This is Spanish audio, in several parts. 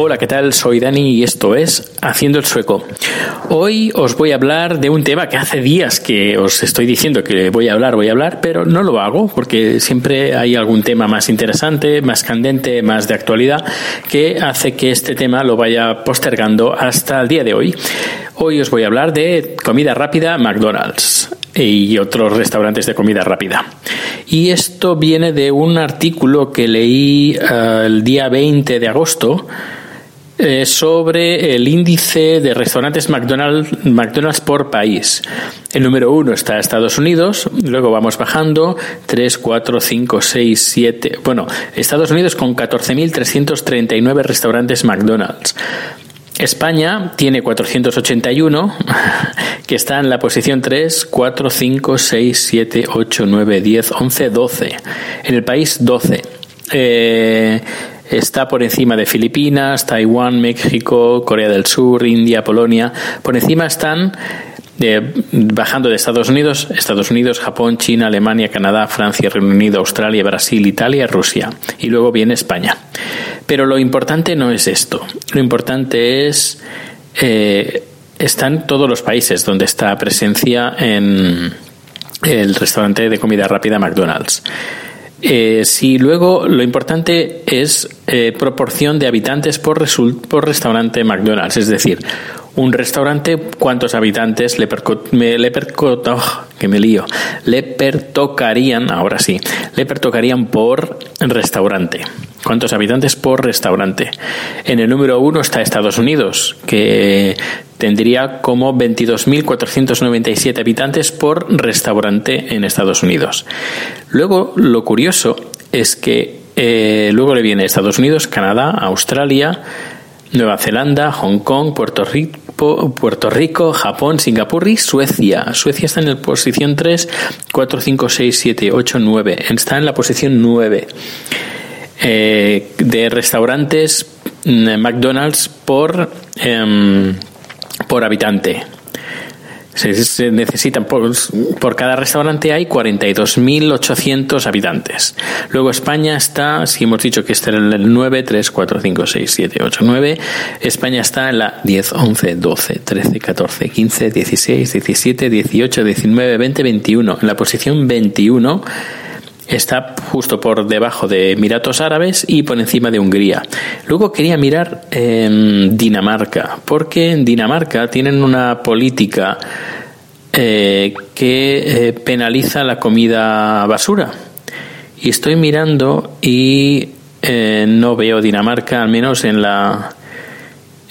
Hola, ¿qué tal? Soy Dani y esto es Haciendo el Sueco. Hoy os voy a hablar de un tema que hace días que os estoy diciendo que voy a hablar, voy a hablar, pero no lo hago porque siempre hay algún tema más interesante, más candente, más de actualidad que hace que este tema lo vaya postergando hasta el día de hoy. Hoy os voy a hablar de comida rápida McDonald's y otros restaurantes de comida rápida. Y esto viene de un artículo que leí eh, el día 20 de agosto eh, sobre el índice de restaurantes McDonald's, McDonald's por país. El número uno está Estados Unidos, luego vamos bajando, 3, 4, 5, 6, 7. Bueno, Estados Unidos con 14.339 restaurantes McDonald's. España tiene 481, que está en la posición 3, 4, 5, 6, 7, 8, 9, 10, 11, 12. En el país 12. Eh, está por encima de Filipinas, Taiwán, México, Corea del Sur, India, Polonia. Por encima están de- bajando de Estados Unidos, Estados Unidos, Japón, China, Alemania, Canadá, Francia, Reino Unido, Australia, Brasil, Italia, Rusia. Y luego viene España. Pero lo importante no es esto. Lo importante es eh, están todos los países donde está presencia en el restaurante de comida rápida McDonald's. Eh, si luego lo importante es eh, proporción de habitantes por, por restaurante McDonald's, es decir, un restaurante, ¿cuántos habitantes le, perco- me, le oh, que me lío, le pertocarían, ahora sí, le pertocarían por restaurante? ¿Cuántos habitantes por restaurante? En el número uno está Estados Unidos, que tendría como 22.497 habitantes por restaurante en Estados Unidos. Luego, lo curioso es que eh, luego le viene Estados Unidos, Canadá, Australia, Nueva Zelanda, Hong Kong, Puerto Rico, Puerto Rico, Japón, Singapur y Suecia. Suecia está en la posición 3, 4, 5, 6, 7, 8, 9. Está en la posición 9 eh, de restaurantes mm, McDonald's por, em, por habitante. Se, se necesitan por, por cada restaurante hay 42.800 habitantes. Luego España está, si hemos dicho que está en el 9, 3, 4, 5, 6, 7, 8, 9. España está en la 10, 11, 12, 13, 14, 15, 16, 17, 18, 19, 20, 21. En la posición 21 está justo por debajo de Emiratos Árabes y por encima de Hungría. Luego quería mirar en Dinamarca, porque en Dinamarca tienen una política eh, que eh, penaliza la comida basura. Y estoy mirando y eh, no veo Dinamarca, al menos en la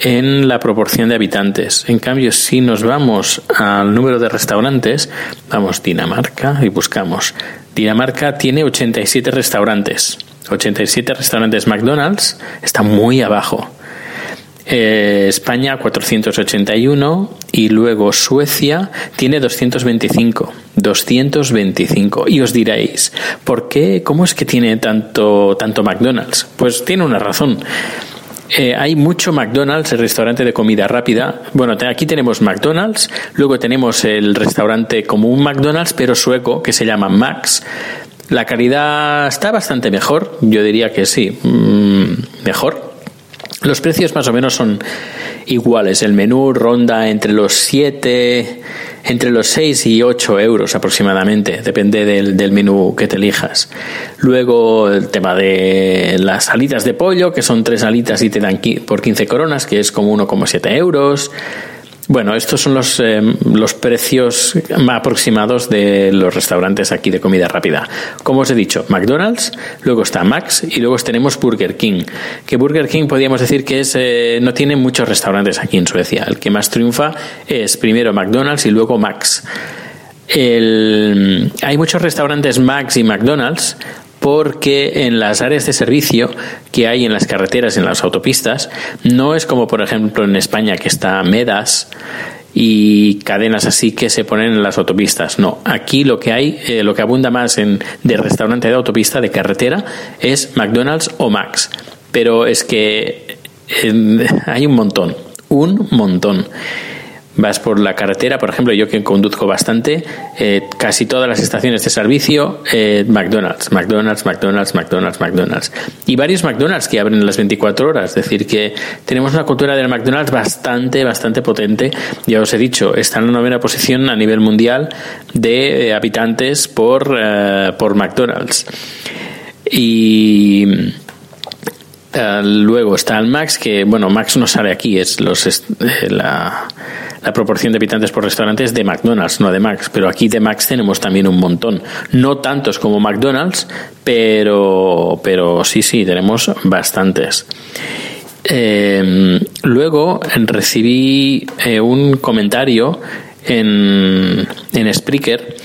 en la proporción de habitantes. En cambio, si nos vamos al número de restaurantes, vamos Dinamarca y buscamos. Dinamarca tiene 87 restaurantes. 87 restaurantes McDonald's está muy abajo. Eh, España 481 y luego Suecia tiene 225. 225. Y os diréis, ¿por qué? ¿Cómo es que tiene tanto, tanto McDonald's? Pues tiene una razón. Eh, hay mucho McDonald's, el restaurante de comida rápida. Bueno, aquí tenemos McDonald's, luego tenemos el restaurante como un McDonald's, pero sueco, que se llama Max. La calidad está bastante mejor, yo diría que sí, mm, mejor. Los precios más o menos son iguales. El menú ronda entre los 7, entre los 6 y 8 euros aproximadamente, depende del, del, menú que te elijas. Luego el tema de las alitas de pollo, que son tres alitas y te dan por 15 coronas, que es como 1,7 euros. Bueno, estos son los, eh, los precios más aproximados de los restaurantes aquí de comida rápida. Como os he dicho, McDonald's, luego está Max y luego tenemos Burger King. Que Burger King podríamos decir que es, eh, no tiene muchos restaurantes aquí en Suecia. El que más triunfa es primero McDonald's y luego Max. hay muchos restaurantes Max y McDonald's, porque en las áreas de servicio que hay en las carreteras, en las autopistas, no es como por ejemplo en España que está Medas y cadenas así que se ponen en las autopistas. No, aquí lo que hay, eh, lo que abunda más en, de restaurante de autopista, de carretera, es McDonald's o Max. Pero es que hay un montón, un montón vas por la carretera, por ejemplo, yo que conduzco bastante, eh, casi todas las estaciones de servicio, eh, McDonald's, McDonald's, McDonald's, McDonald's, McDonald's. Y varios McDonald's que abren las 24 horas. Es decir, que tenemos una cultura del McDonald's bastante, bastante potente. Ya os he dicho, está en la novena posición a nivel mundial de eh, habitantes por, por McDonald's. Y. luego está el Max, que bueno, Max no sale aquí, es los la, la proporción de habitantes por restaurantes de McDonald's, no de Max. Pero aquí de Max tenemos también un montón. No tantos como McDonald's, pero, pero sí, sí, tenemos bastantes. Eh, luego recibí eh, un comentario en, en Spreaker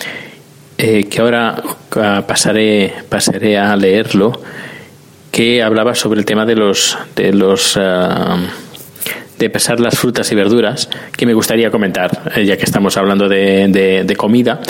eh, que ahora ah, pasaré, pasaré a leerlo que hablaba sobre el tema de los de los ah, de pesar las frutas y verduras que me gustaría comentar, eh, ya que estamos hablando de, de, comida.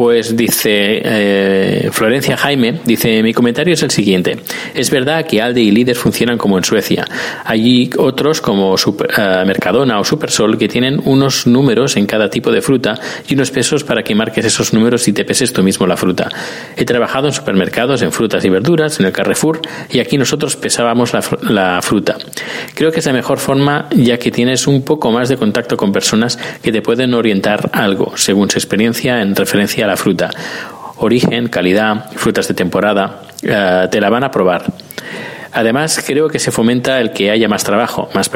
Pues dice eh, Florencia Jaime, dice, mi comentario es el siguiente. Es verdad que Aldi y Líder funcionan como en Suecia. Hay otros como Super, eh, Mercadona o Supersol que tienen unos números en cada tipo de fruta y unos pesos para que marques esos números y te peses tú mismo la fruta. He trabajado en supermercados, en frutas y verduras, en el Carrefour y aquí nosotros pesábamos la, la fruta. Creo que es la mejor forma ya que tienes un poco más de contacto con personas que te pueden orientar algo según su experiencia en referencia a la fruta. Origen, calidad, frutas de temporada, eh, te la van a probar. Además, creo que se fomenta el que haya más trabajo, más,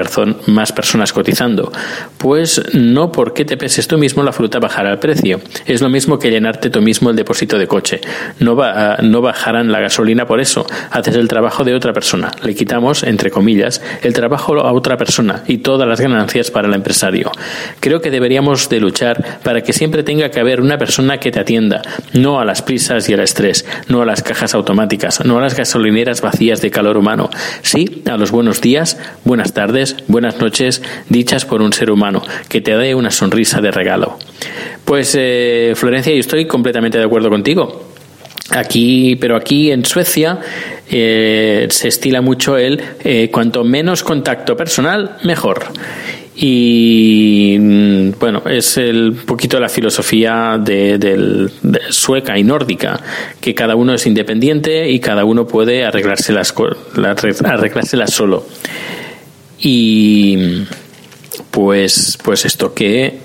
más personas cotizando, pues no porque te peses tú mismo la fruta bajará el precio. Es lo mismo que llenarte tú mismo el depósito de coche. No, va, no bajarán la gasolina por eso. Haces el trabajo de otra persona. Le quitamos, entre comillas, el trabajo a otra persona y todas las ganancias para el empresario. Creo que deberíamos de luchar para que siempre tenga que haber una persona que te atienda, no a las prisas y al estrés, no a las cajas automáticas, no a las gasolineras vacías de calor Sí, a los buenos días, buenas tardes, buenas noches, dichas por un ser humano, que te dé una sonrisa de regalo. Pues, eh, Florencia, yo estoy completamente de acuerdo contigo. Aquí, pero aquí en Suecia eh, se estila mucho el eh, cuanto menos contacto personal, mejor. Y mm, bueno, es el poquito la filosofía de, sueca y nórdica, que cada uno es independiente y cada uno puede arreglárselas, solo. Y pues, pues esto que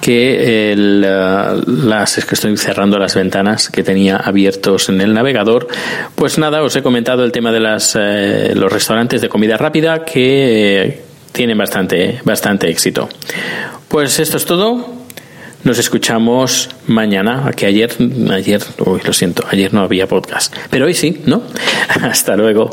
que el, las es que estoy cerrando las ventanas que tenía abiertos en el navegador pues nada os he comentado el tema de las eh, los restaurantes de comida rápida que tienen bastante, bastante éxito. Pues esto es todo. Nos escuchamos mañana, que ayer, ayer, lo siento, ayer no había podcast, pero hoy sí, ¿no? Hasta luego.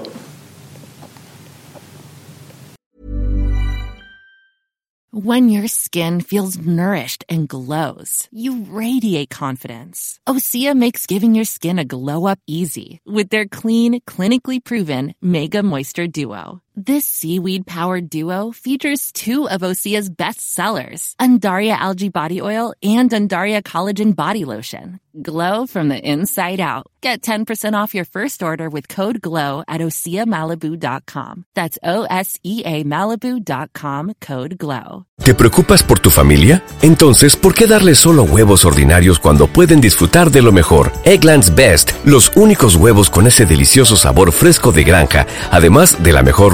When your skin feels nourished and glows, you radiate confidence. Osea makes giving your skin a glow up easy with their clean, clinically proven Mega Moisture Duo. This seaweed powered duo features two of Osea's best sellers, Undaria Algae Body Oil and Undaria Collagen Body Lotion. Glow from the inside out. Get 10% off your first order with code GLOW at OseaMalibu.com. That's O S E A Malibu.com code GLOW. ¿Te preocupas por tu familia? Entonces, ¿por qué darles solo huevos ordinarios cuando pueden disfrutar de lo mejor? Eggland's Best, los únicos huevos con ese delicioso sabor fresco de granja, además de la mejor